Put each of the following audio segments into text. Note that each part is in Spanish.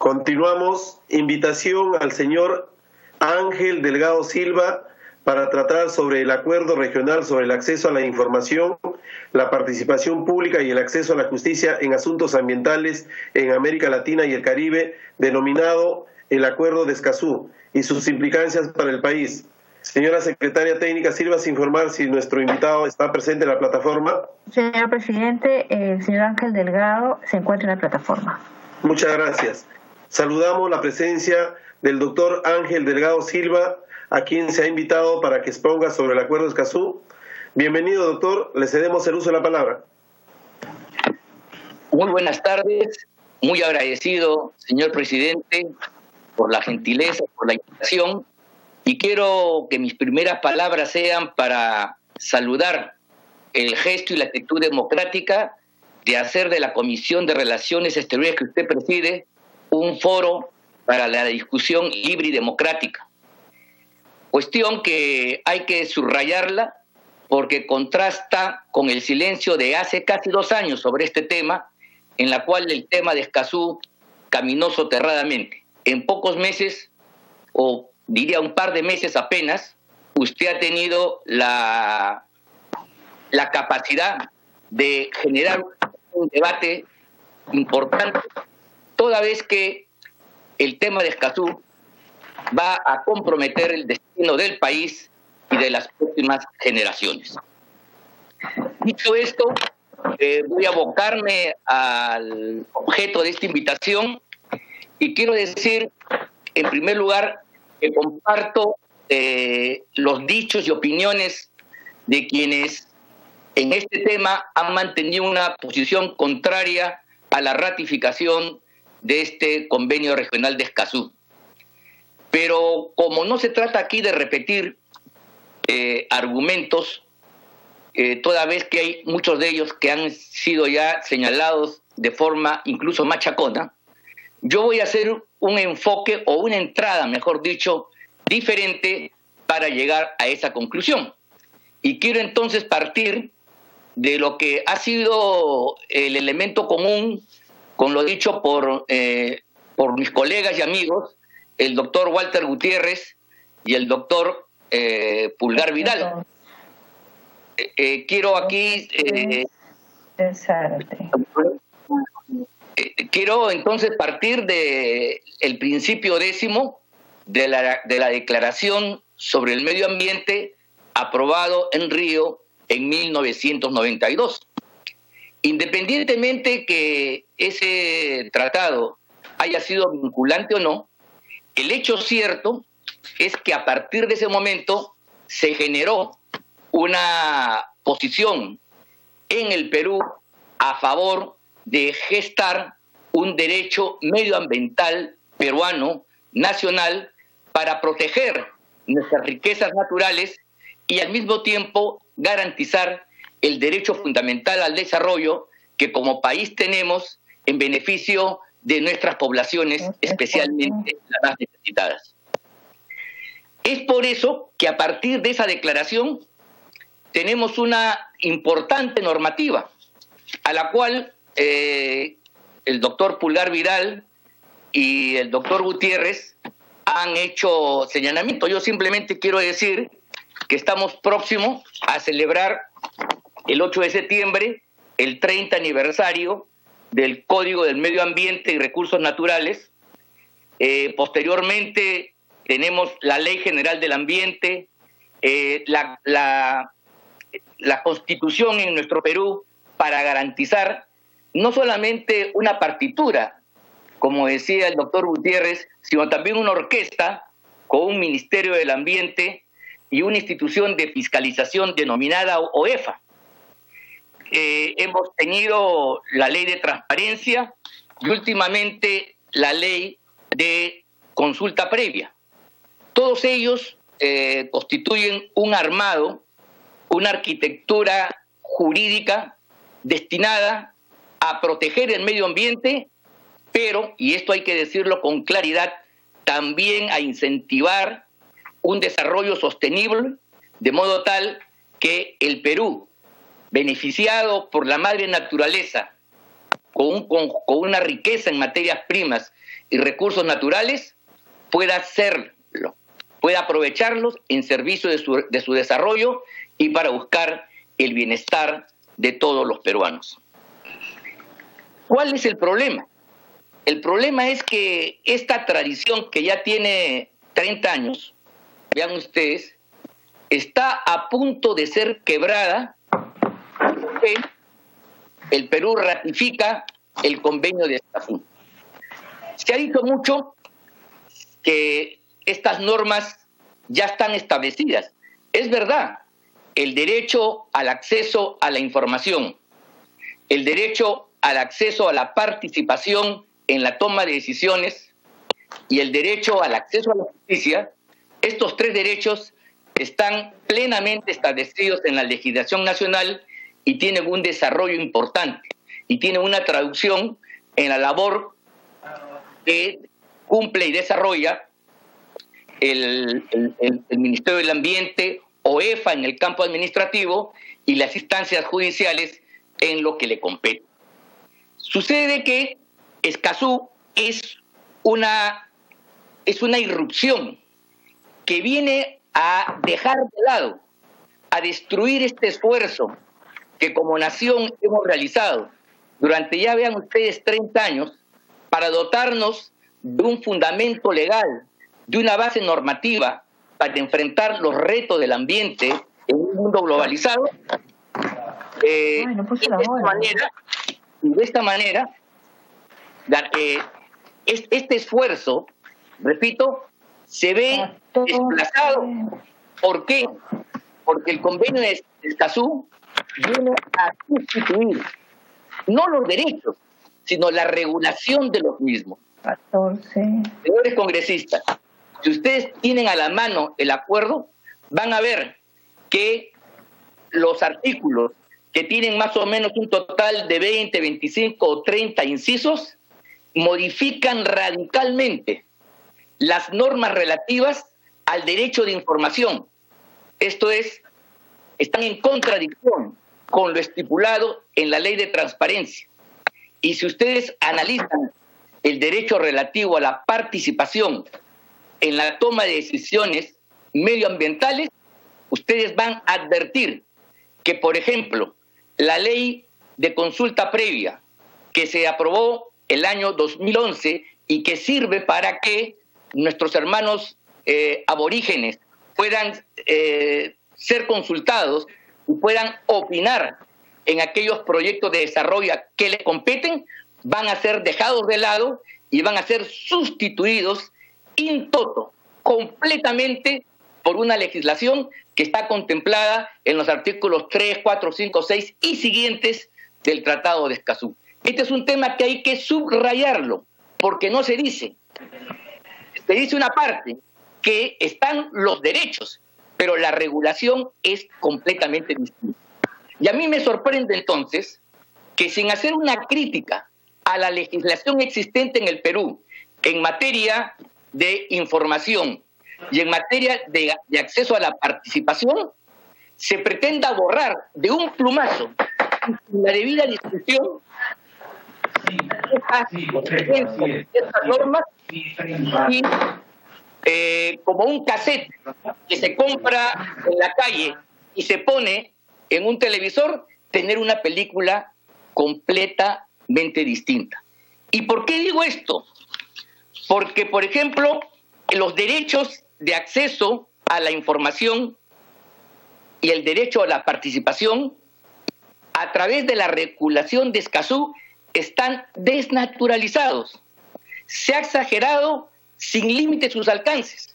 Continuamos. Invitación al señor Ángel Delgado Silva para tratar sobre el acuerdo regional sobre el acceso a la información, la participación pública y el acceso a la justicia en asuntos ambientales en América Latina y el Caribe, denominado el Acuerdo de Escazú, y sus implicancias para el país. Señora secretaria técnica, sirva a informar si nuestro invitado está presente en la plataforma. Señor presidente, el señor Ángel Delgado se encuentra en la plataforma. Muchas gracias. Saludamos la presencia del doctor Ángel Delgado Silva, a quien se ha invitado para que exponga sobre el acuerdo de Escazú. Bienvenido, doctor. Le cedemos el uso de la palabra. Muy buenas tardes. Muy agradecido, señor presidente, por la gentileza, por la invitación y quiero que mis primeras palabras sean para saludar el gesto y la actitud democrática de hacer de la Comisión de Relaciones Exteriores que usted preside un foro para la discusión libre y democrática. Cuestión que hay que subrayarla porque contrasta con el silencio de hace casi dos años sobre este tema, en la cual el tema de Escazú caminó soterradamente. En pocos meses o diría un par de meses apenas, usted ha tenido la, la capacidad de generar un debate importante, toda vez que el tema de Escazú va a comprometer el destino del país y de las próximas generaciones. Dicho esto, eh, voy a abocarme al objeto de esta invitación y quiero decir, en primer lugar, que comparto eh, los dichos y opiniones de quienes en este tema han mantenido una posición contraria a la ratificación de este convenio regional de Escazú. Pero como no se trata aquí de repetir eh, argumentos, eh, toda vez que hay muchos de ellos que han sido ya señalados de forma incluso machacona, yo voy a hacer un enfoque o una entrada, mejor dicho, diferente para llegar a esa conclusión. Y quiero entonces partir de lo que ha sido el elemento común con lo dicho por, eh, por mis colegas y amigos, el doctor Walter Gutiérrez y el doctor eh, Pulgar Vidal. Eh, quiero aquí... Eh, quiero entonces partir de el principio décimo de la, de la Declaración sobre el Medio Ambiente aprobado en Río en 1992. Independientemente que ese tratado haya sido vinculante o no, el hecho cierto es que a partir de ese momento se generó una posición en el Perú a favor de gestar un derecho medioambiental peruano nacional para proteger nuestras riquezas naturales y al mismo tiempo garantizar el derecho fundamental al desarrollo que como país tenemos en beneficio de nuestras poblaciones, especialmente las más necesitadas. Es por eso que a partir de esa declaración tenemos una importante normativa a la cual eh, el doctor Pulgar Viral y el doctor Gutiérrez han hecho señalamiento. Yo simplemente quiero decir que estamos próximos a celebrar el 8 de septiembre el 30 aniversario del Código del Medio Ambiente y Recursos Naturales. Eh, posteriormente tenemos la Ley General del Ambiente, eh, la, la, la Constitución en nuestro Perú para garantizar no solamente una partitura, como decía el doctor Gutiérrez, sino también una orquesta con un Ministerio del Ambiente y una institución de fiscalización denominada OEFA. Eh, hemos tenido la ley de transparencia y últimamente la ley de consulta previa. Todos ellos eh, constituyen un armado, una arquitectura jurídica destinada a proteger el medio ambiente, pero, y esto hay que decirlo con claridad, también a incentivar un desarrollo sostenible, de modo tal que el Perú, beneficiado por la madre naturaleza, con, con, una riqueza en materias primas y recursos naturales, pueda hacerlo, pueda aprovecharlos en servicio de su, de su desarrollo y para buscar el bienestar de todos los peruanos. ¿Cuál es el problema? El problema es que esta tradición que ya tiene 30 años, vean ustedes, está a punto de ser quebrada el Perú ratifica el convenio de Estafú. Se ha dicho mucho que estas normas ya están establecidas. Es verdad, el derecho al acceso a la información, el derecho al acceso a la participación en la toma de decisiones y el derecho al acceso a la justicia, estos tres derechos están plenamente establecidos en la legislación nacional y tienen un desarrollo importante y tienen una traducción en la labor que cumple y desarrolla el, Ministerio del Ambiente, OEFA en el campo administrativo y las instancias judiciales en lo que le compete. Sucede que Escazú es una, es una irrupción que viene a dejar de lado, a destruir este esfuerzo que como nación hemos realizado durante ya vean ustedes 30 años para dotarnos de un fundamento legal, de una base normativa para enfrentar los retos del ambiente en un mundo globalizado. Eh, de esta manera, de esta manera eh, este esfuerzo, repito, se ve desplazado. ¿Por qué? Porque el convenio de Escazú viene a sustituir no los derechos, sino la regulación de los mismos. 14. Señores congresistas, si ustedes tienen a la mano el acuerdo, van a ver que los artículos que tienen más o menos un total de 20, 25 o 30 incisos, modifican radicalmente las normas relativas al derecho de información. Esto es, están en contradicción con lo estipulado en la ley de transparencia. Y si ustedes analizan el derecho relativo a la participación en la toma de decisiones medioambientales, ustedes van a advertir que, por ejemplo, la ley de consulta previa que se aprobó el año 2011 y que sirve para que nuestros hermanos eh, aborígenes puedan eh, ser consultados y puedan opinar en aquellos proyectos de desarrollo que les competen, van a ser dejados de lado y van a ser sustituidos in toto, completamente por una legislación que está contemplada en los artículos 3, 4, 5, 6 y siguientes del Tratado de Escazú. Este es un tema que hay que subrayarlo, porque no se dice. Se dice una parte, que están los derechos, pero la regulación es completamente distinta. Y a mí me sorprende entonces que sin hacer una crítica a la legislación existente en el Perú en materia de información y en materia de, acceso a la participación, se pretenda borrar de un plumazo la debida discusión estas, normas y eh, como un cassette que se compra en la calle y se pone en un televisor, tener una película completamente distinta. ¿Y por qué digo esto? Porque, por ejemplo, los derechos de acceso a la información y el derecho a la participación a través de la regulación de Escazú están desnaturalizados. Se ha exagerado sin límite sus alcances.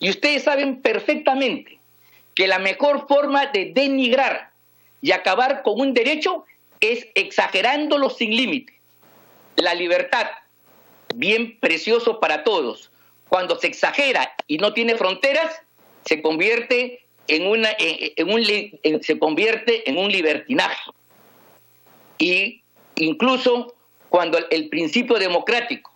Y ustedes saben perfectamente que la mejor forma de denigrar y acabar con un derecho es exagerándolo sin límite. La libertad, bien precioso para todos, cuando se exagera y no tiene fronteras, se convierte en, una, en, un, se convierte en un libertinaje. Y incluso cuando el principio democrático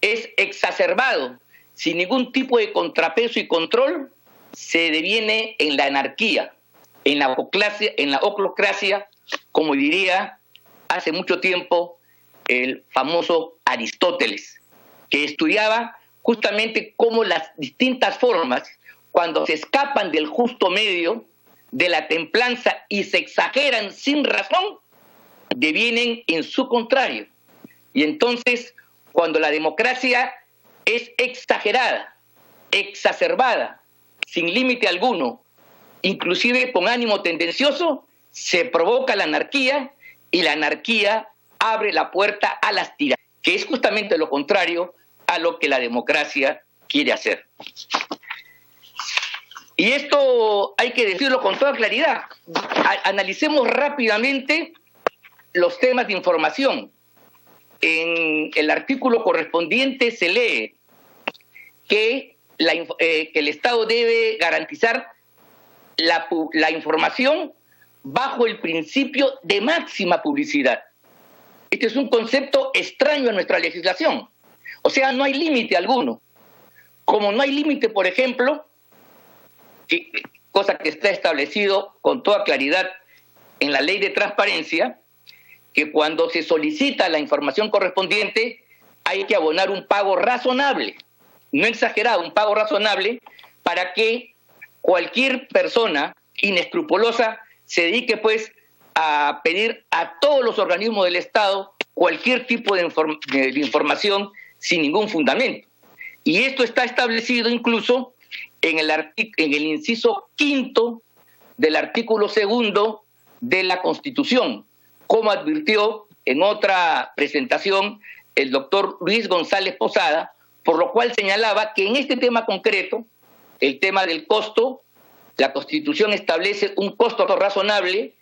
es exacerbado sin ningún tipo de contrapeso y control, se deviene en la anarquía, en la oclocracia, en la oclocracia como diría hace mucho tiempo el famoso Aristóteles, que estudiaba justamente cómo las distintas formas, cuando se escapan del justo medio, de la templanza y se exageran sin razón, devienen en su contrario. Y entonces, cuando la democracia es exagerada, exacerbada, sin límite alguno, inclusive con ánimo tendencioso, se provoca la anarquía y la anarquía abre la puerta a las tiras, que es justamente lo contrario a lo que la democracia quiere hacer. Y esto hay que decirlo con toda claridad. analicemos rápidamente los temas de información. En el artículo correspondiente se lee que, eh, el Estado debe garantizar la, la información bajo el principio de máxima publicidad. Este es un concepto extraño en nuestra legislación. O sea, no hay límite alguno. Como no hay límite, por ejemplo, cosa que está establecido con toda claridad en la ley de transparencia, que cuando se solicita la información correspondiente hay que abonar un pago razonable, no exagerado, un pago razonable para que cualquier persona inescrupulosa se dedique pues a pedir a todos los organismos del Estado cualquier tipo de, información sin ningún fundamento. Y esto está establecido incluso en el, en el inciso quinto del artículo segundo de la Constitución, como advirtió en otra presentación el doctor Luis González Posada, por lo cual señalaba que en este tema concreto, el tema del costo, la Constitución establece un costo razonable,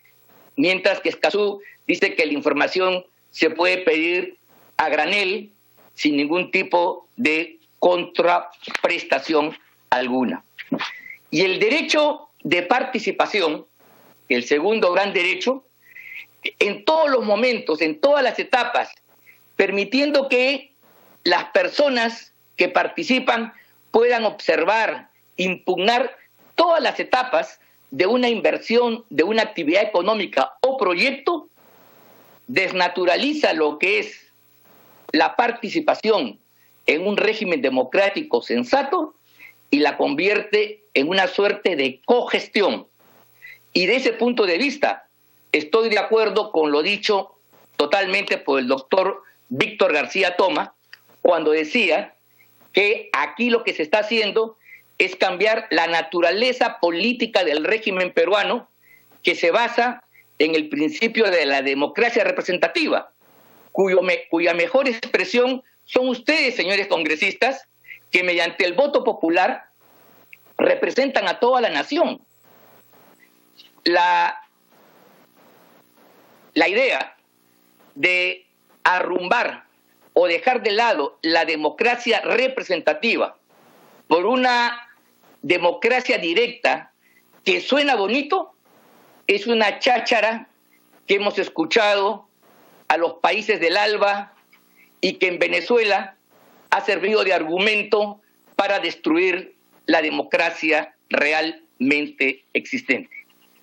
mientras que Escazú dice que la información se puede pedir a granel sin ningún tipo de contraprestación alguna. Y el derecho de participación, el segundo gran derecho, en todos los momentos, en todas las etapas, permitiendo que las personas que participan puedan observar, impugnar todas las etapas de una inversión, de una actividad económica o proyecto, desnaturaliza lo que es la participación en un régimen democrático sensato y la convierte en una suerte de cogestión. Y de ese punto de vista, estoy de acuerdo con lo dicho totalmente por el doctor Víctor García Toma, cuando decía que aquí lo que se está haciendo es cambiar la naturaleza política del régimen peruano que se basa en el principio de la democracia representativa, cuya mejor expresión son ustedes, señores congresistas, que mediante el voto popular representan a toda la nación. La, la idea de arrumbar o dejar de lado la democracia representativa por una democracia directa que suena bonito es una cháchara que hemos escuchado a los países del ALBA y que en Venezuela ha servido de argumento para destruir la democracia realmente existente.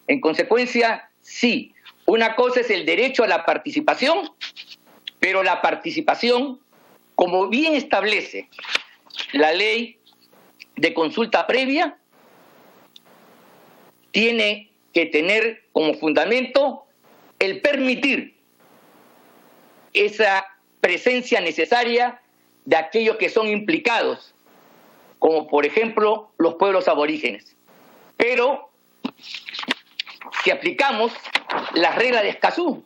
En consecuencia, sí, una cosa es el derecho a la participación, pero la participación, como bien establece la ley de consulta previa, tiene que tener como fundamento el permitir esa presencia necesaria de aquellos que son implicados, como por ejemplo los pueblos aborígenes. Pero si aplicamos la regla de Escazú,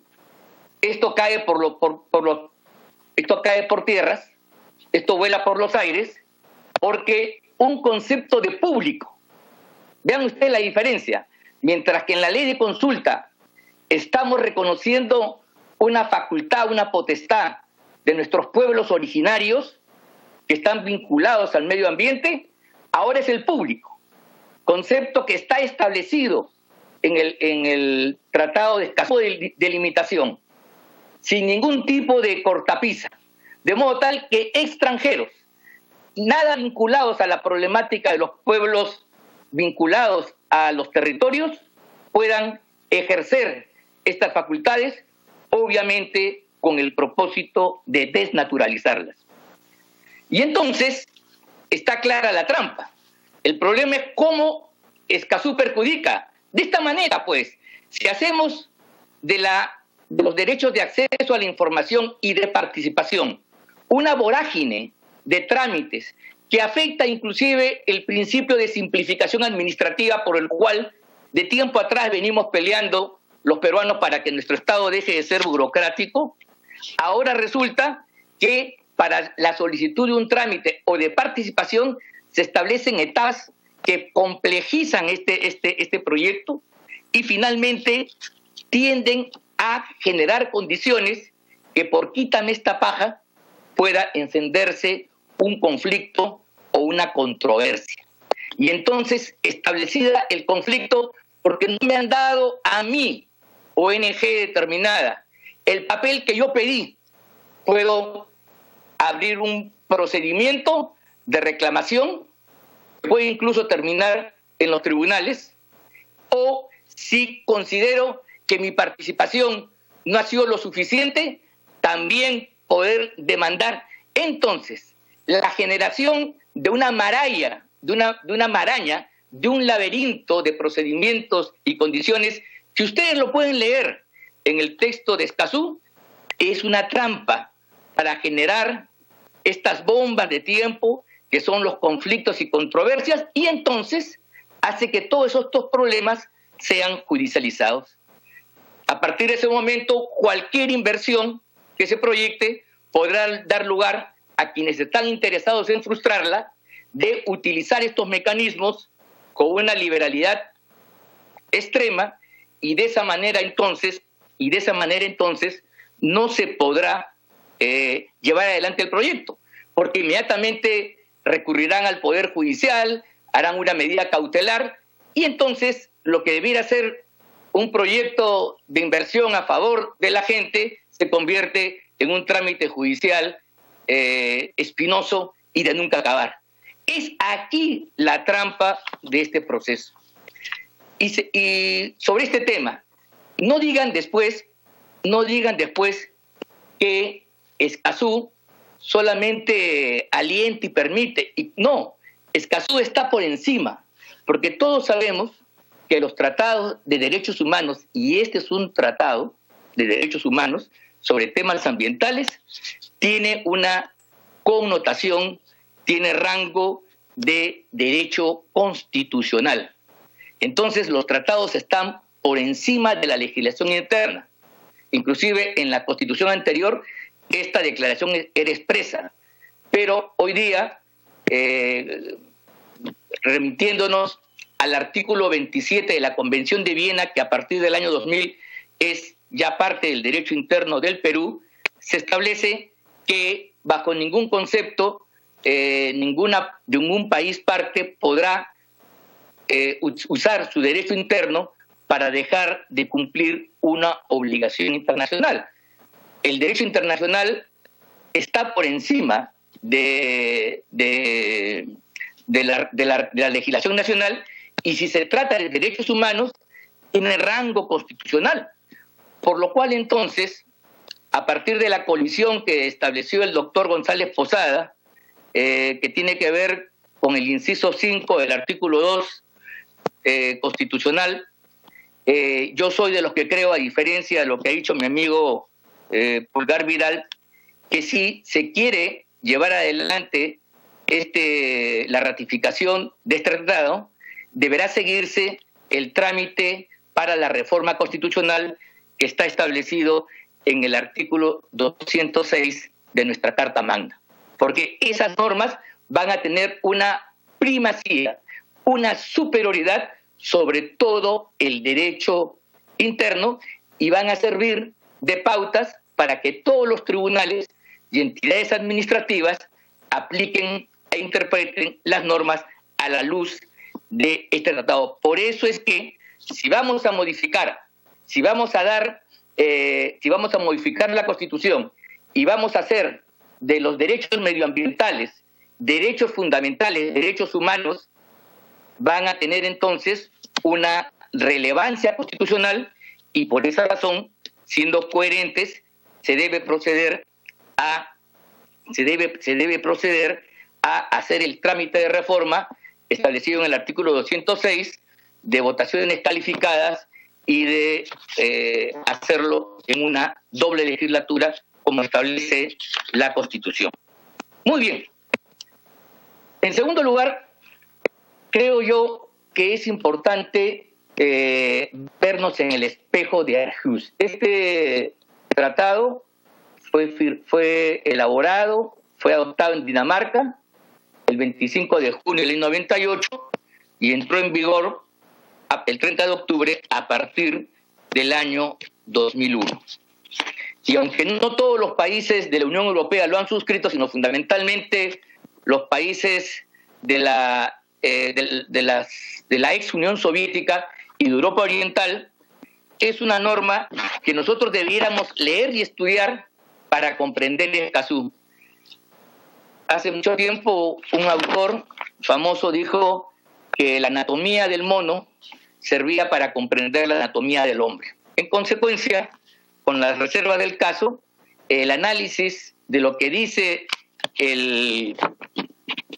esto cae por, por, por esto cae por tierras, esto vuela por los aires, porque un concepto de público. Vean ustedes la diferencia. Mientras que en la ley de consulta estamos reconociendo una facultad, una potestad de nuestros pueblos originarios que están vinculados al medio ambiente, ahora es el público. Concepto que está establecido en el, en el Tratado de Escazú de, de sin ningún tipo de cortapisa, de modo tal que extranjeros, nada vinculados a la problemática de los pueblos vinculados a los territorios, puedan ejercer estas facultades, obviamente con el propósito de desnaturalizarlas. Y entonces está clara la trampa. El problema es cómo Escazú perjudica. De esta manera, pues, si hacemos de, la, de los derechos de acceso a la información y de participación una vorágine de trámites que afecta inclusive el principio de simplificación administrativa por el cual de tiempo atrás venimos peleando los peruanos para que nuestro Estado deje de ser burocrático, ahora resulta que para la solicitud de un trámite o de participación se establecen etapas que complejizan este, este, este proyecto y finalmente tienden a generar condiciones que por quítame esta paja pueda encenderse un conflicto o una controversia. Y entonces, establecida el conflicto, porque no me han dado a mí, ONG determinada, el papel que yo pedí, puedo abrir un procedimiento de reclamación, puede incluso terminar en los tribunales, o si considero que mi participación no ha sido lo suficiente, también poder demandar. Entonces, la generación de una maralla, de una, de una maraña, de un laberinto de procedimientos y condiciones que ustedes lo pueden leer en el texto de Escazú, es una trampa para generar estas bombas de tiempo que son los conflictos y controversias y entonces hace que todos estos problemas sean judicializados. A partir de ese momento, cualquier inversión que se proyecte podrá dar lugar a quienes están interesados en frustrarla de utilizar estos mecanismos con una liberalidad extrema y de esa manera entonces y de esa manera entonces no se podrá eh, llevar adelante el proyecto porque inmediatamente recurrirán al poder judicial harán una medida cautelar y entonces lo que debiera ser un proyecto de inversión a favor de la gente se convierte en un trámite judicial eh, espinoso y de nunca acabar. Es aquí la trampa de este proceso. Y, y, sobre este tema, no digan después, no digan después que Escazú solamente alienta y permite. Y no, Escazú está por encima, porque todos sabemos que los tratados de derechos humanos, y este es un tratado de derechos humanos sobre temas ambientales, tiene una connotación, tiene rango de derecho constitucional. Entonces los tratados están por encima de la legislación interna. Inclusive en la constitución anterior esta declaración era expresa, pero hoy día, eh, remitiéndonos al artículo 27 de la Convención de Viena, que a partir del año 2000 es ya parte del derecho interno del Perú, se establece que bajo ningún concepto eh, ninguna, ningún país parte podrá eh, usar su derecho interno para dejar de cumplir una obligación internacional. El derecho internacional está por encima de, la, legislación nacional y si se trata de derechos humanos, tiene rango constitucional. Por lo cual entonces a partir de la colisión que estableció el doctor González Posada, eh, que tiene que ver con el inciso 5 del artículo 2 eh, constitucional, eh, yo soy de los que creo, a diferencia de lo que ha dicho mi amigo Pulgar Vidal, que si se quiere llevar adelante este, la ratificación de este tratado, deberá seguirse el trámite para la reforma constitucional que está establecido en el artículo 206 de nuestra Carta Magna, porque esas normas van a tener una primacía, una superioridad sobre todo el derecho interno y van a servir de pautas para que todos los tribunales y entidades administrativas apliquen e interpreten las normas a la luz de este tratado. Por eso es que si vamos a modificar, si vamos a dar eh, si vamos a modificar la Constitución y vamos a hacer de los derechos medioambientales derechos fundamentales, derechos humanos, van a tener entonces una relevancia constitucional y por esa razón, siendo coherentes, se debe proceder a se debe, se debe proceder a hacer el trámite de reforma establecido en el artículo 206 de votaciones calificadas y de eh, hacerlo en una doble legislatura como establece la Constitución. Muy bien. En segundo lugar, creo yo que es importante eh, vernos en el espejo de Aarhus. Este tratado fue, elaborado, fue adoptado en Dinamarca el 25 de junio del 98 y entró en vigor el 30 de octubre a partir del año 2001. Y aunque no todos los países de la Unión Europea lo han suscrito, sino fundamentalmente los países de la, eh, de la ex Unión Soviética y de Europa Oriental, es una norma que nosotros debiéramos leer y estudiar para comprender el caso. Hace mucho tiempo un autor famoso dijo que la anatomía del mono servía para comprender la anatomía del hombre. En consecuencia, con las reservas del caso, el análisis de lo que dice el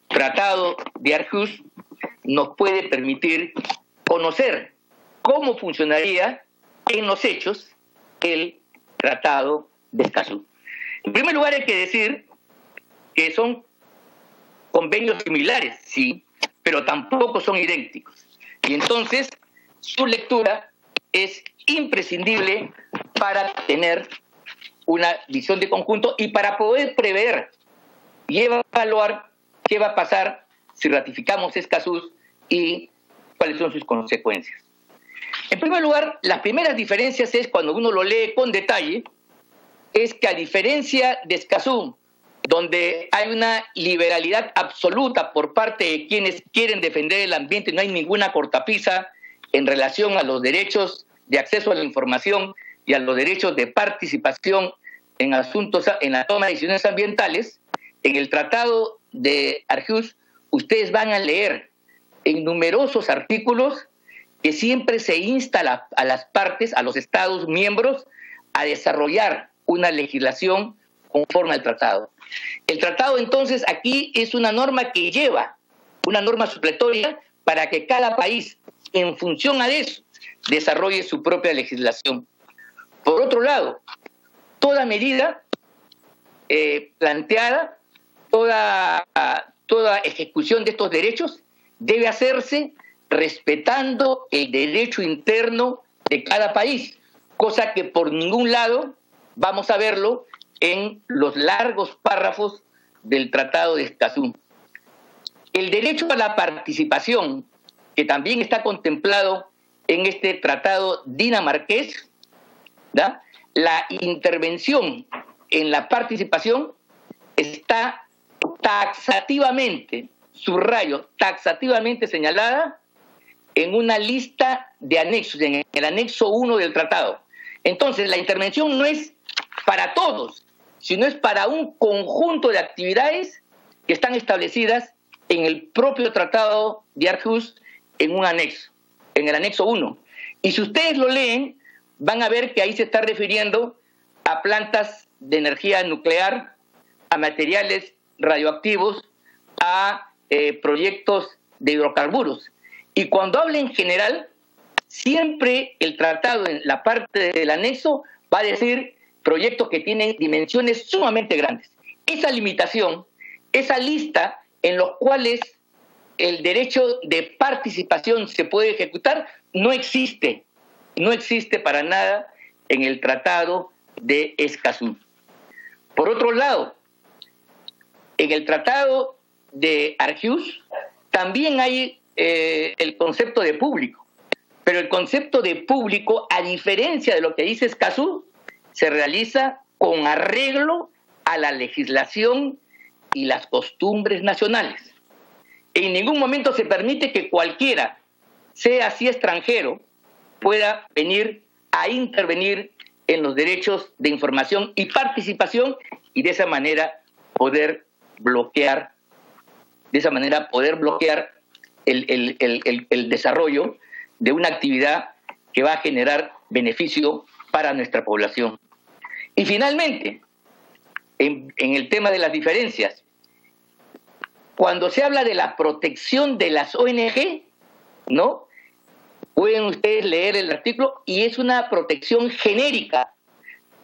tratado de Arjus nos puede permitir conocer cómo funcionaría en los hechos el tratado de Escazú. En primer lugar, hay que decir que son convenios similares, sí, pero tampoco son idénticos. Y entonces, su lectura es imprescindible para tener una visión de conjunto y para poder prever y evaluar qué va a pasar si ratificamos Escazú y cuáles son sus consecuencias. En primer lugar, las primeras diferencias es cuando uno lo lee con detalle, es que a diferencia de Escazú, donde hay una liberalidad absoluta por parte de quienes quieren defender el ambiente, no hay ninguna cortapisa en relación a los derechos de acceso a la información y a los derechos de participación en asuntos, en la toma de decisiones ambientales, en el Tratado de Arjus, ustedes van a leer en numerosos artículos que siempre se insta a las partes, a los Estados miembros, a desarrollar una legislación conforme al tratado. El tratado entonces aquí es una norma que lleva una norma supletoria para que cada país, en función a eso, desarrolle su propia legislación. Por otro lado, toda medida eh, planteada, toda, toda ejecución de estos derechos debe hacerse respetando el derecho interno de cada país, cosa que por ningún lado vamos a verlo en los largos párrafos del Tratado de Escazú. El derecho a la participación, que también está contemplado en este tratado dinamarqués, la intervención en la participación está taxativamente, subrayo, taxativamente señalada en una lista de anexos, en el anexo 1 del tratado. Entonces, la intervención no es para todos, sino es para un conjunto de actividades que están establecidas en el propio tratado de Arhus en un anexo, en el anexo 1. Y si ustedes lo leen, van a ver que ahí se está refiriendo a plantas de energía nuclear, a materiales radioactivos, a eh, proyectos de hidrocarburos. Y cuando habla en general, siempre el tratado en la parte del anexo va a decir proyectos que tienen dimensiones sumamente grandes. Esa limitación, esa lista en los cuales el derecho de participación se puede ejecutar, no existe, no existe para nada en el Tratado de Escazú. Por otro lado, en el Tratado de Arjus también hay eh, el concepto de público, pero el concepto de público, a diferencia de lo que dice Escazú, se realiza con arreglo a la legislación y las costumbres nacionales. En ningún momento se permite que cualquiera, sea así extranjero, pueda venir a intervenir en los derechos de información y participación y de esa manera poder bloquear, de esa manera poder bloquear el, desarrollo de una actividad que va a generar beneficio para nuestra población. Y finalmente, en, en el tema de las diferencias, cuando se habla de la protección de las ONG, ¿no? Pueden ustedes leer el artículo y es una protección genérica.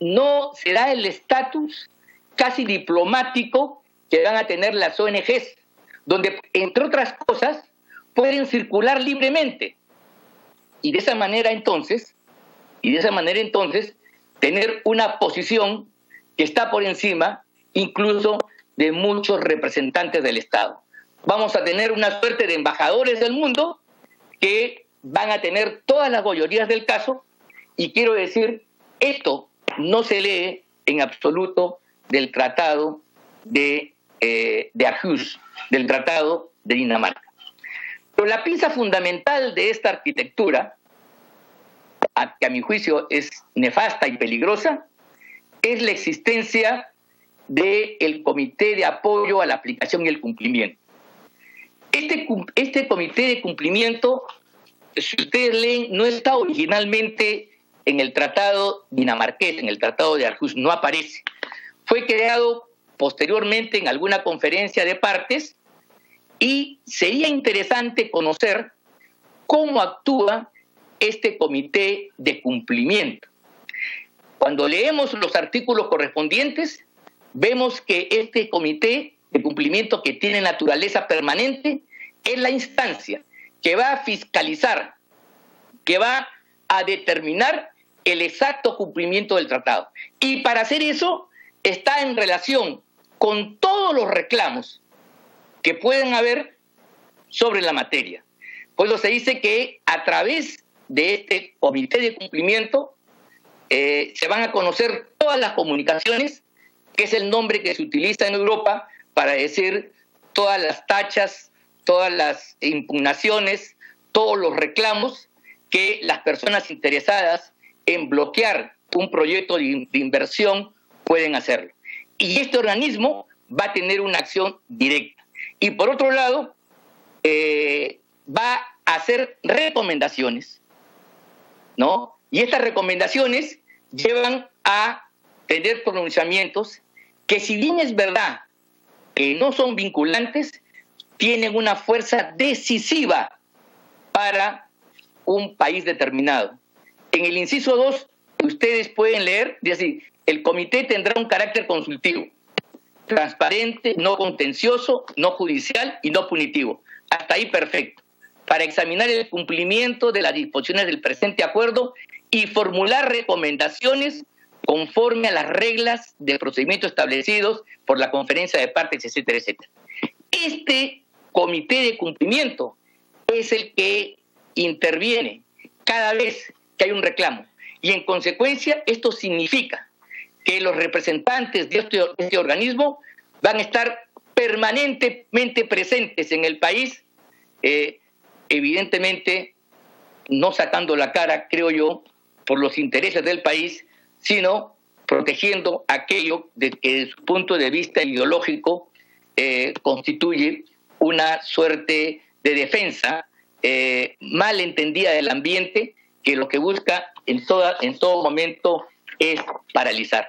No se da el estatus casi diplomático que van a tener las ONGs, donde, entre otras cosas, pueden circular libremente. Y de esa manera entonces, y de esa manera entonces, tener una posición que está por encima incluso de muchos representantes del Estado. Vamos a tener una suerte de embajadores del mundo que van a tener todas las goyorías del caso y quiero decir, esto no se lee en absoluto del tratado de, eh, de del tratado de Dinamarca. Pero la pinza fundamental de esta arquitectura, que a mi juicio es nefasta y peligrosa, es la existencia del Comité de Apoyo a la Aplicación y el Cumplimiento. Este, este comité de cumplimiento si ustedes leen, no está originalmente en el tratado dinamarqués, en el tratado de Arhus, no aparece. Fue creado posteriormente en alguna conferencia de partes y sería interesante conocer cómo actúa este comité de cumplimiento. Cuando leemos los artículos correspondientes, vemos que este comité de cumplimiento que tiene naturaleza permanente es la instancia que va a fiscalizar, que va a determinar el exacto cumplimiento del tratado. Y para hacer eso está en relación con todos los reclamos que pueden haber sobre la materia. Por eso se dice que a través de este comité de cumplimiento eh, se van a conocer todas las comunicaciones, que es el nombre que se utiliza en Europa para decir todas las tachas todas las impugnaciones, todos los reclamos que las personas interesadas en bloquear un proyecto de, inversión pueden hacerlo. Y este organismo va a tener una acción directa. Y por otro lado, eh, va a hacer recomendaciones, ¿no? Y estas recomendaciones llevan a tener pronunciamientos que si bien es verdad que no son vinculantes, tienen una fuerza decisiva para un país determinado. En el inciso 2, ustedes pueden leer, dice el comité tendrá un carácter consultivo, transparente, no contencioso, no judicial y no punitivo. Hasta ahí perfecto. Para examinar el cumplimiento de las disposiciones del presente acuerdo y formular recomendaciones conforme a las reglas de procedimiento establecidos por la conferencia de partes, etcétera, etcétera. Este comité de cumplimiento es el que interviene cada vez que hay un reclamo. Y en consecuencia, esto significa que los representantes de este, este organismo van a estar permanentemente presentes en el país, eh, evidentemente no sacando la cara, creo yo, por los intereses del país, sino protegiendo aquello de que desde su punto de vista ideológico eh, constituye una suerte de defensa eh, mal entendida del ambiente que lo que busca en, toda, en todo momento es paralizar.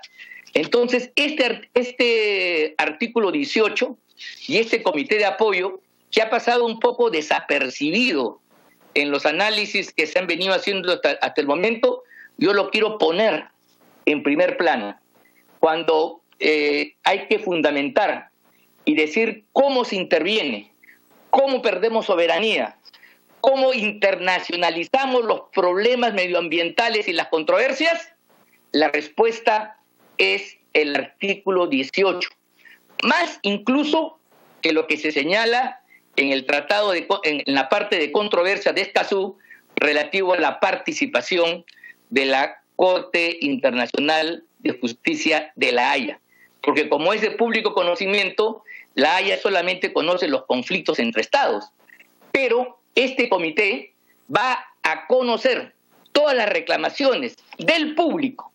Entonces, este, este artículo 18 y este comité de apoyo, que ha pasado un poco desapercibido en los análisis que se han venido haciendo hasta, el momento, yo lo quiero poner en primer plano. Cuando eh, hay que fundamentar y decir cómo se interviene, cómo perdemos soberanía, cómo internacionalizamos los problemas medioambientales y las controversias, la respuesta es el artículo 18, más incluso que lo que se señala en el tratado de, en la parte de controversia de Escazú relativo a la participación de la Corte Internacional de Justicia de la Haya. Porque como es de público conocimiento, la Haya solamente conoce los conflictos entre estados, pero este comité va a conocer todas las reclamaciones del público.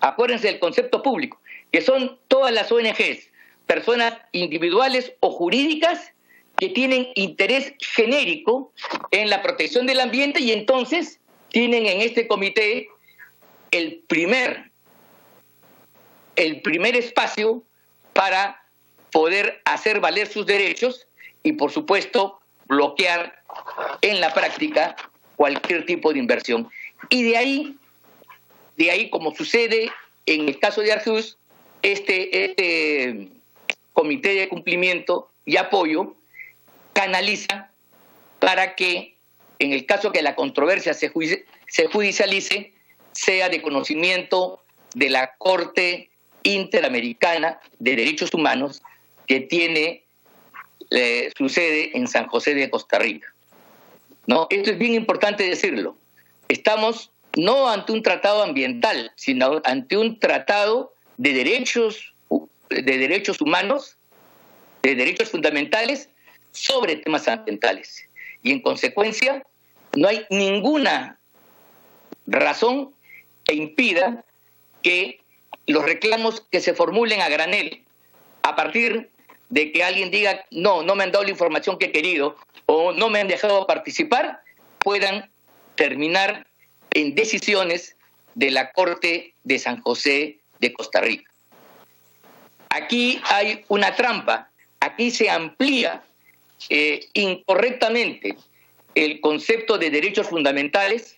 Acuérdense del concepto público, que son todas las ONGs, personas individuales o jurídicas que tienen interés genérico en la protección del ambiente y entonces tienen en este comité el primer el primer espacio para poder hacer valer sus derechos y, por supuesto, bloquear en la práctica cualquier tipo de inversión. Y de ahí, de ahí, como sucede en el caso de Arjus, este, este comité de cumplimiento y apoyo canaliza para que, en el caso que la controversia se, se judicialice, sea de conocimiento de la Corte Interamericana de Derechos Humanos que tiene eh, su sede en San José de Costa Rica. ¿No? Esto es bien importante decirlo. Estamos no ante un tratado ambiental, sino ante un tratado de derechos, de derechos humanos, de derechos fundamentales sobre temas ambientales. Y en consecuencia, no hay ninguna razón que impida que los reclamos que se formulen a granel a partir de que alguien diga, no, no me han dado la información que he querido o no me han dejado participar, puedan terminar en decisiones de la Corte de San José de Costa Rica. Aquí hay una trampa, aquí se amplía eh, incorrectamente el concepto de derechos fundamentales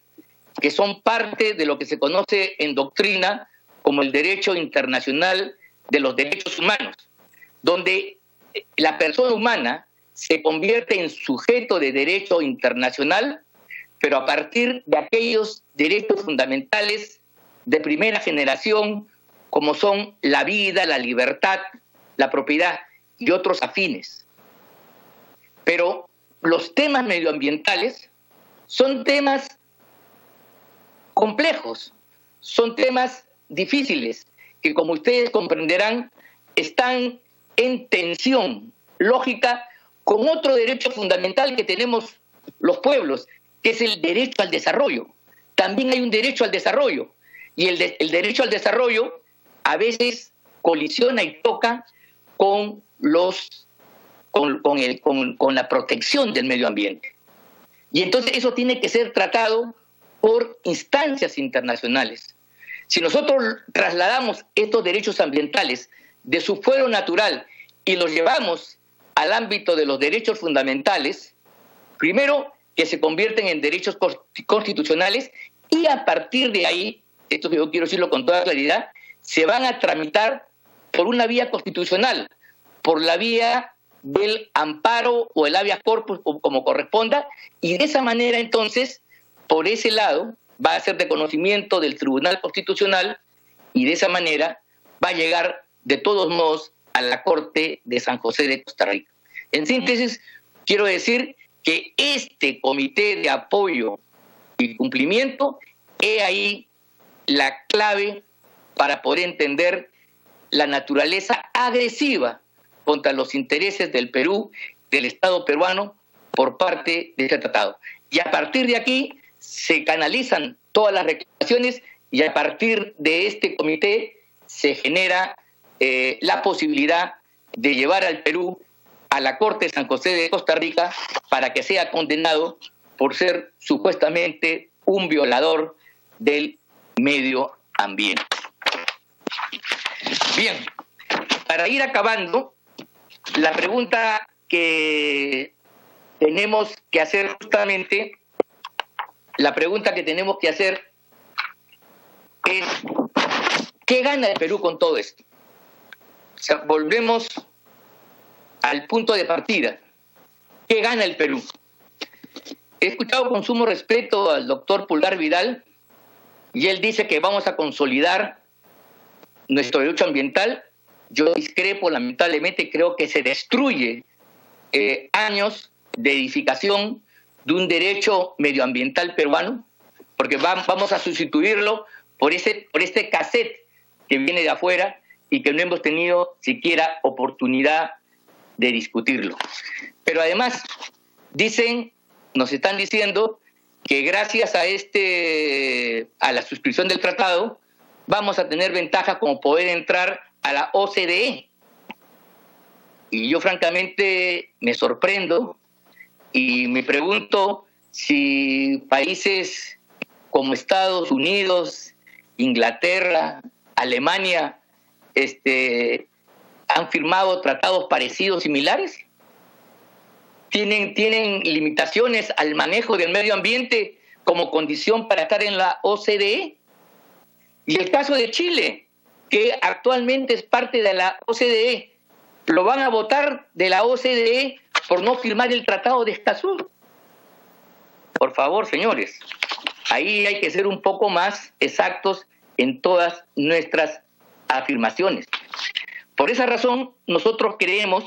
que son parte de lo que se conoce en doctrina como el derecho internacional de los derechos humanos, donde la persona humana se convierte en sujeto de derecho internacional, pero a partir de aquellos derechos fundamentales de primera generación, como son la vida, la libertad, la propiedad y otros afines. Pero los temas medioambientales son temas complejos, son temas difíciles que como ustedes comprenderán están en tensión lógica con otro derecho fundamental que tenemos los pueblos, que es el derecho al desarrollo. También hay un derecho al desarrollo y el, el derecho al desarrollo a veces colisiona y toca con los con, con, el, con, con la protección del medio ambiente. Y entonces eso tiene que ser tratado por instancias internacionales. Si nosotros trasladamos estos derechos ambientales de su fuero natural y los llevamos al ámbito de los derechos fundamentales, primero que se convierten en derechos constitucionales y a partir de ahí, esto yo quiero decirlo con toda claridad, se van a tramitar por una vía constitucional, por la vía del amparo o el habeas corpus como corresponda, y de esa manera entonces, por ese lado, va a ser de conocimiento del Tribunal Constitucional y de esa manera va a llegar de todos modos a la Corte de San José de Costa Rica. En síntesis, quiero decir que este comité de apoyo y cumplimiento es ahí la clave para poder entender la naturaleza agresiva contra los intereses del Perú, del Estado peruano, por parte de este tratado. Y a partir de aquí se canalizan todas las reclamaciones y a partir de este comité se genera eh, la posibilidad de llevar al Perú a la Corte de San José de Costa Rica para que sea condenado por ser supuestamente un violador del medio ambiente. Bien, para ir acabando, la pregunta que tenemos que hacer justamente, la pregunta que tenemos que hacer es, ¿qué gana el Perú con todo esto? O sea, volvemos al punto de partida. ¿Qué gana el Perú? He escuchado con sumo respeto al doctor Pulgar Vidal y él dice que vamos a consolidar nuestro derecho ambiental yo discrepo, lamentablemente, creo que se destruye eh, años de edificación de un derecho medioambiental peruano, porque vamos a sustituirlo por, ese, por este cassette que viene de afuera y que no hemos tenido siquiera oportunidad de discutirlo. Pero además, dicen, nos están diciendo que gracias a este a la suscripción del tratado vamos a tener ventajas como poder entrar a la OCDE. Y yo francamente me sorprendo y me pregunto si países como Estados Unidos, Inglaterra, Alemania este, han firmado tratados parecidos, similares? ¿Tienen, ¿Tienen limitaciones al manejo del medio ambiente como condición para estar en la OCDE? Y el caso de Chile, que actualmente es parte de la OCDE, lo van a votar de la OCDE por no firmar el Tratado de Escazú. Por favor, señores, ahí hay que ser un poco más exactos en todas nuestras afirmaciones. Por esa razón, nosotros creemos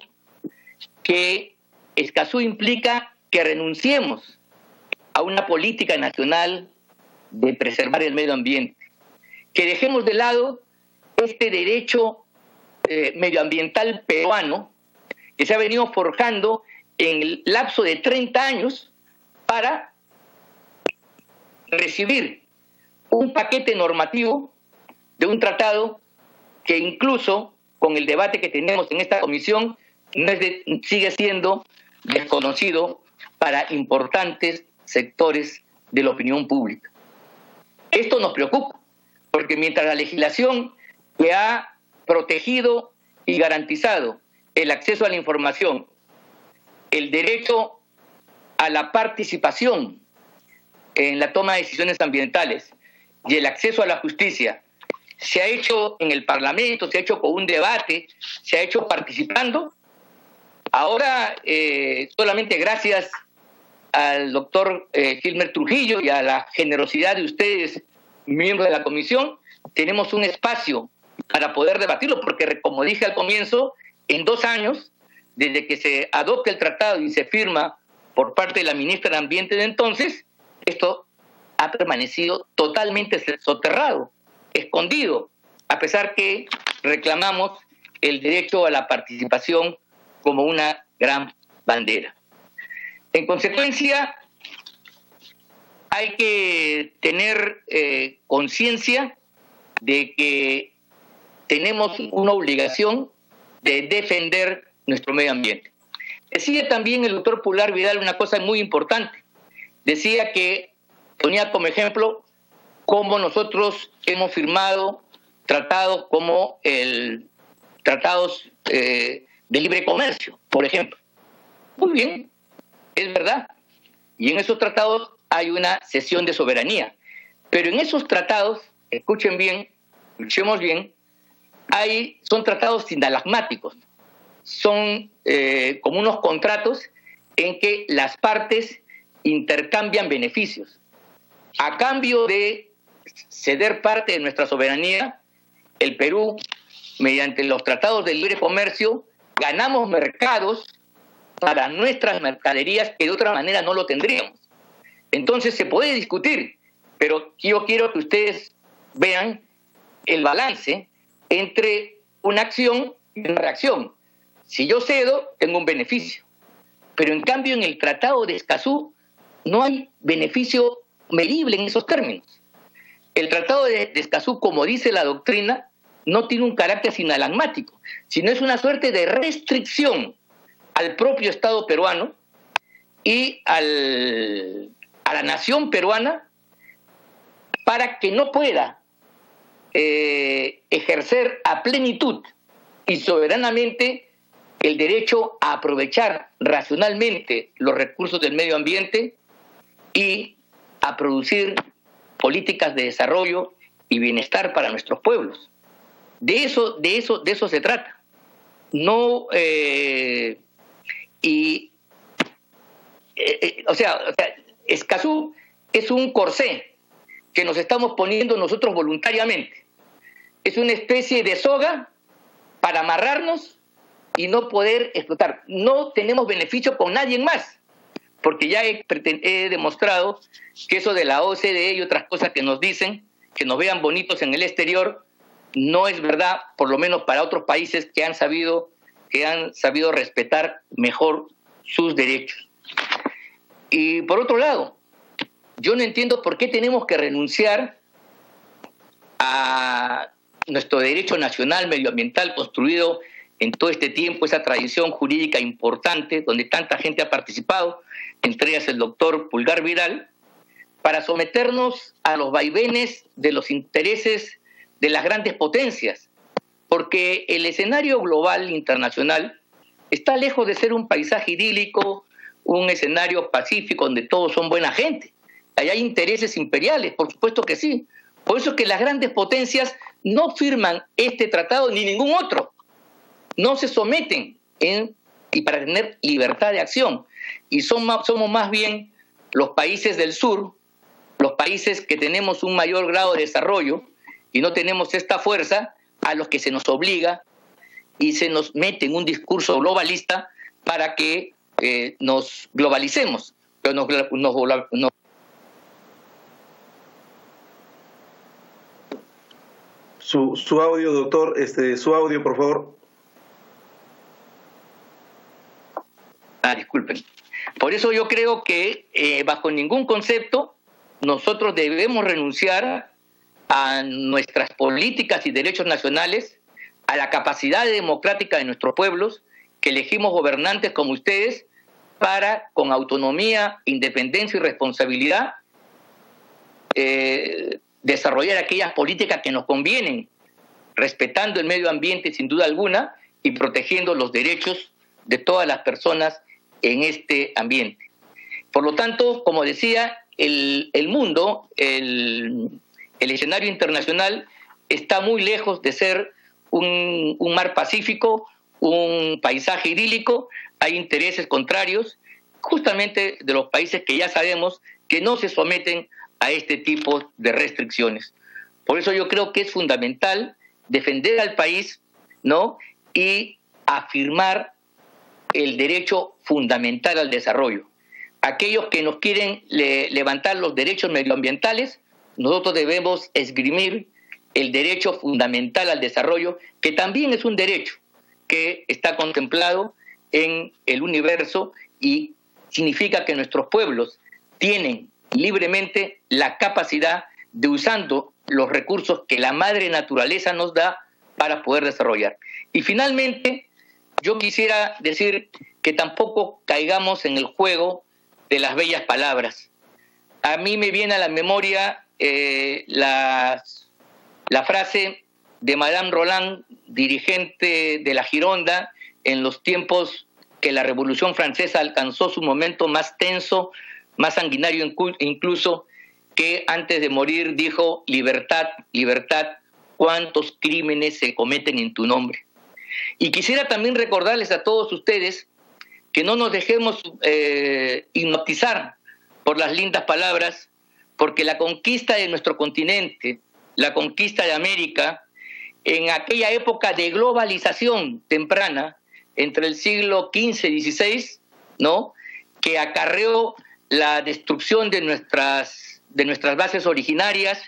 que Escazú implica que renunciemos a una política nacional de preservar el medio ambiente, que dejemos de lado este derecho eh, medioambiental peruano que se ha venido forjando en el lapso de 30 años para recibir un paquete normativo de un tratado que incluso con el debate que tenemos en esta comisión sigue siendo desconocido para importantes sectores de la opinión pública. Esto nos preocupa, porque mientras la legislación que ha protegido y garantizado el acceso a la información, el derecho a la participación en la toma de decisiones ambientales y el acceso a la justicia se ha hecho en el Parlamento, se ha hecho con un debate, se ha hecho participando. Ahora, eh, solamente gracias al doctor eh, Gilmer Trujillo y a la generosidad de ustedes, miembros de la comisión, tenemos un espacio para poder debatirlo, porque como dije al comienzo, en dos años, desde que se adopte el tratado y se firma por parte de la ministra de Ambiente de entonces, esto ha permanecido totalmente soterrado, escondido, a pesar que reclamamos el derecho a la participación como una gran bandera. En consecuencia, hay que tener eh, conciencia de que tenemos una obligación de defender nuestro medio ambiente. Decía también el doctor Pular Vidal una cosa muy importante. Decía que ponía como ejemplo cómo nosotros hemos firmado tratados como el tratados eh, de libre comercio, por ejemplo. Muy bien, es verdad. Y en esos tratados hay una cesión de soberanía. Pero en esos tratados, escuchen bien, escuchemos bien, hay, son tratados sinalagmáticos. Son eh, como unos contratos en que las partes intercambian beneficios. A cambio de ceder parte de nuestra soberanía, el Perú, mediante los tratados de libre comercio, ganamos mercados para nuestras mercaderías que de otra manera no lo tendríamos. Entonces se puede discutir, pero yo quiero que ustedes vean el balance entre una acción y una reacción. Si yo cedo, tengo un beneficio. Pero en cambio en el Tratado de Escazú no hay beneficio medible en esos términos. El Tratado de, Escazú, como dice la doctrina, no tiene un carácter sinalagmático, sino es una suerte de restricción al propio Estado peruano y al, a la nación peruana para que no pueda eh, ejercer a plenitud y soberanamente el derecho a aprovechar racionalmente los recursos del medio ambiente y a producir políticas de desarrollo y bienestar para nuestros pueblos. De eso, de eso, de eso se trata. No eh, y, eh, eh, o, sea, o sea, Escazú es un corsé que nos estamos poniendo nosotros voluntariamente. Es una especie de soga para amarrarnos y no poder explotar. No tenemos beneficio con nadie más, porque ya he, he demostrado que eso de la OCDE y otras cosas que nos dicen, que nos vean bonitos en el exterior, no es verdad, por lo menos para otros países que han sabido que han sabido respetar mejor sus derechos. Y por otro lado, yo no entiendo por qué tenemos que renunciar a nuestro derecho nacional medioambiental construido en todo este tiempo, esa tradición jurídica importante donde tanta gente ha participado, entre ellas el doctor Pulgar Vidal, para someternos a los vaivenes de los intereses de las grandes potencias, porque el escenario global internacional está lejos de ser un paisaje idílico, un escenario pacífico donde todos son buena gente. Ahí hay intereses imperiales, por supuesto que sí. Por eso es que las grandes potencias no firman este tratado ni ningún otro. No se someten en, y para tener libertad de acción. Y somos más bien los países del sur, los países que tenemos un mayor grado de desarrollo y no tenemos esta fuerza, a los que se nos obliga y se nos mete en un discurso globalista para que eh, nos globalicemos. Pero nos, Su, su, audio, doctor, este, su audio, por favor. Ah, disculpen. Por eso yo creo que eh, bajo ningún concepto nosotros debemos renunciar a nuestras políticas y derechos nacionales, a la capacidad democrática de nuestros pueblos, que elegimos gobernantes como ustedes, para, con autonomía, independencia y responsabilidad, eh, desarrollar aquellas políticas que nos convienen, respetando el medio ambiente sin duda alguna y protegiendo los derechos de todas las personas en este ambiente. Por lo tanto, como decía, el, mundo, el, escenario internacional está muy lejos de ser un, mar pacífico, un paisaje idílico, hay intereses contrarios, justamente de los países que ya sabemos que no se someten a este tipo de restricciones. Por eso yo creo que es fundamental defender al país, ¿no? Y afirmar el derecho fundamental al desarrollo. Aquellos que nos quieren levantar los derechos medioambientales, nosotros debemos esgrimir el derecho fundamental al desarrollo, que también es un derecho que está contemplado en el universo y significa que nuestros pueblos tienen libremente la capacidad de usando los recursos que la madre naturaleza nos da para poder desarrollar. Y finalmente, yo quisiera decir que tampoco caigamos en el juego de las bellas palabras. A mí me viene a la memoria eh, la, la frase de Madame Roland, dirigente de la Gironda, en los tiempos que la Revolución Francesa alcanzó su momento más tenso, más sanguinario incluso, que antes de morir dijo, libertad, libertad, cuántos crímenes se cometen en tu nombre. Y quisiera también recordarles a todos ustedes que no nos dejemos eh, hipnotizar por las lindas palabras, porque la conquista de nuestro continente, la conquista de América, en aquella época de globalización temprana, entre el siglo XV y XVI, ¿no? que acarreó la destrucción de nuestras, de nuestras bases originarias,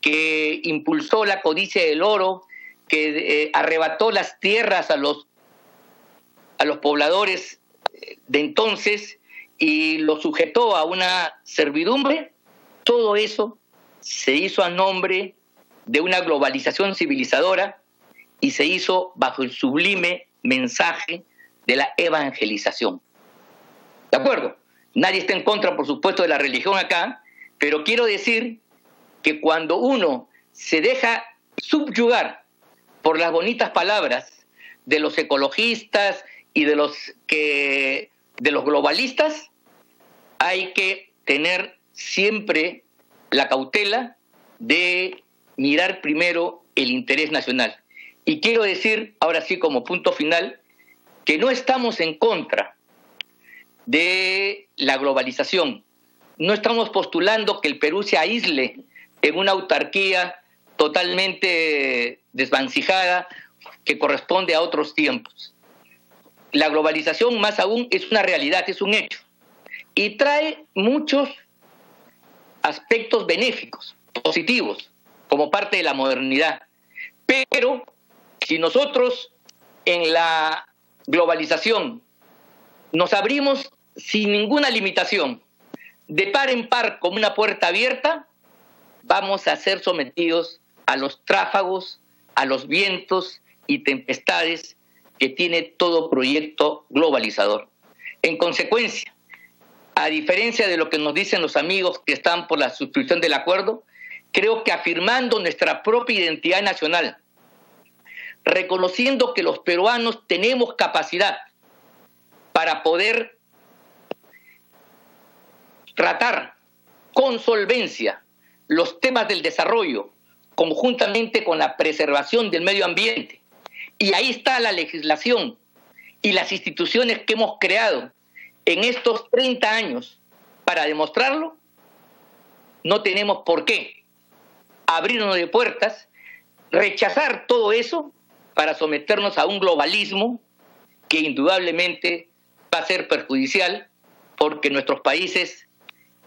que impulsó la codicia del oro, que eh, arrebató las tierras a los, a los pobladores eh, de entonces y los sujetó a una servidumbre, todo eso se hizo a nombre de una globalización civilizadora y se hizo bajo el sublime mensaje de la evangelización. ¿De acuerdo? Nadie está en contra, por supuesto, de la religión acá, pero quiero decir que cuando uno se deja subyugar por las bonitas palabras de los ecologistas y de los que de los globalistas, hay que tener siempre la cautela de mirar primero el interés nacional. Y quiero decir, ahora sí como punto final, que no estamos en contra de la globalización. No estamos postulando que el Perú se aísle en una autarquía totalmente desvancijada que corresponde a otros tiempos. La globalización más aún es una realidad, es un hecho. Y trae muchos aspectos benéficos, positivos, como parte de la modernidad. Pero si nosotros en la globalización nos abrimos sin ninguna limitación, de par en par como una puerta abierta, vamos a ser sometidos a los tráfagos, a los vientos y tempestades que tiene todo proyecto globalizador. En consecuencia, a diferencia de lo que nos dicen los amigos que están por la suscripción del acuerdo, creo que afirmando nuestra propia identidad nacional, reconociendo que los peruanos tenemos capacidad para poder tratar con solvencia los temas del desarrollo conjuntamente con la preservación del medio ambiente. Y ahí está la legislación y las instituciones que hemos creado en estos 30 años para demostrarlo. No tenemos por qué abrirnos de puertas, rechazar todo eso para someternos a un globalismo que indudablemente va a ser perjudicial porque nuestros países,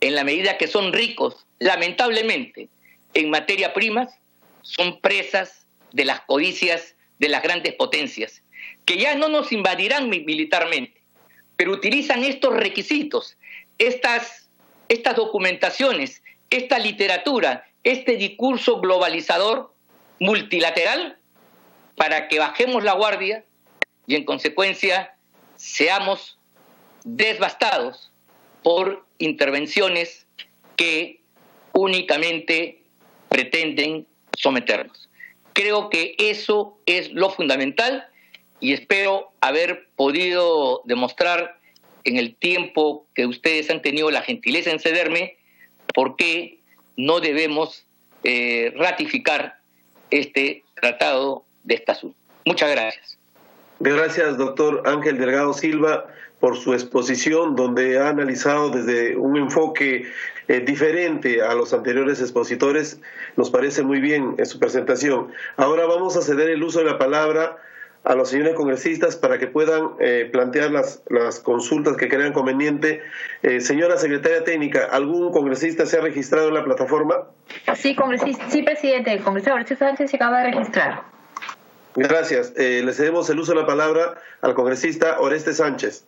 en la medida que son ricos, lamentablemente, en materia primas, son presas de las codicias de las grandes potencias, que ya no nos invadirán militarmente, pero utilizan estos requisitos, estas, estas documentaciones, esta literatura, este discurso globalizador multilateral para que bajemos la guardia y en consecuencia seamos desbastados por intervenciones que únicamente pretenden someternos. Creo que eso es lo fundamental y espero haber podido demostrar en el tiempo que ustedes han tenido la gentileza en cederme por qué no debemos eh, ratificar este tratado de Escazú. Muchas gracias. Gracias, doctor Ángel Delgado Silva, por su exposición, donde ha analizado desde un enfoque eh, diferente a los anteriores expositores. Nos parece muy bien en su presentación. Ahora vamos a ceder el uso de la palabra a los señores congresistas para que puedan eh, plantear las, las consultas que crean conveniente. Eh, señora secretaria técnica, ¿algún congresista se ha registrado en la plataforma? Sí, congresista, sí, presidente. El congresista Horacio Sánchez se acaba de registrar. Gracias. le cedemos el uso de la palabra al congresista Oreste Sánchez.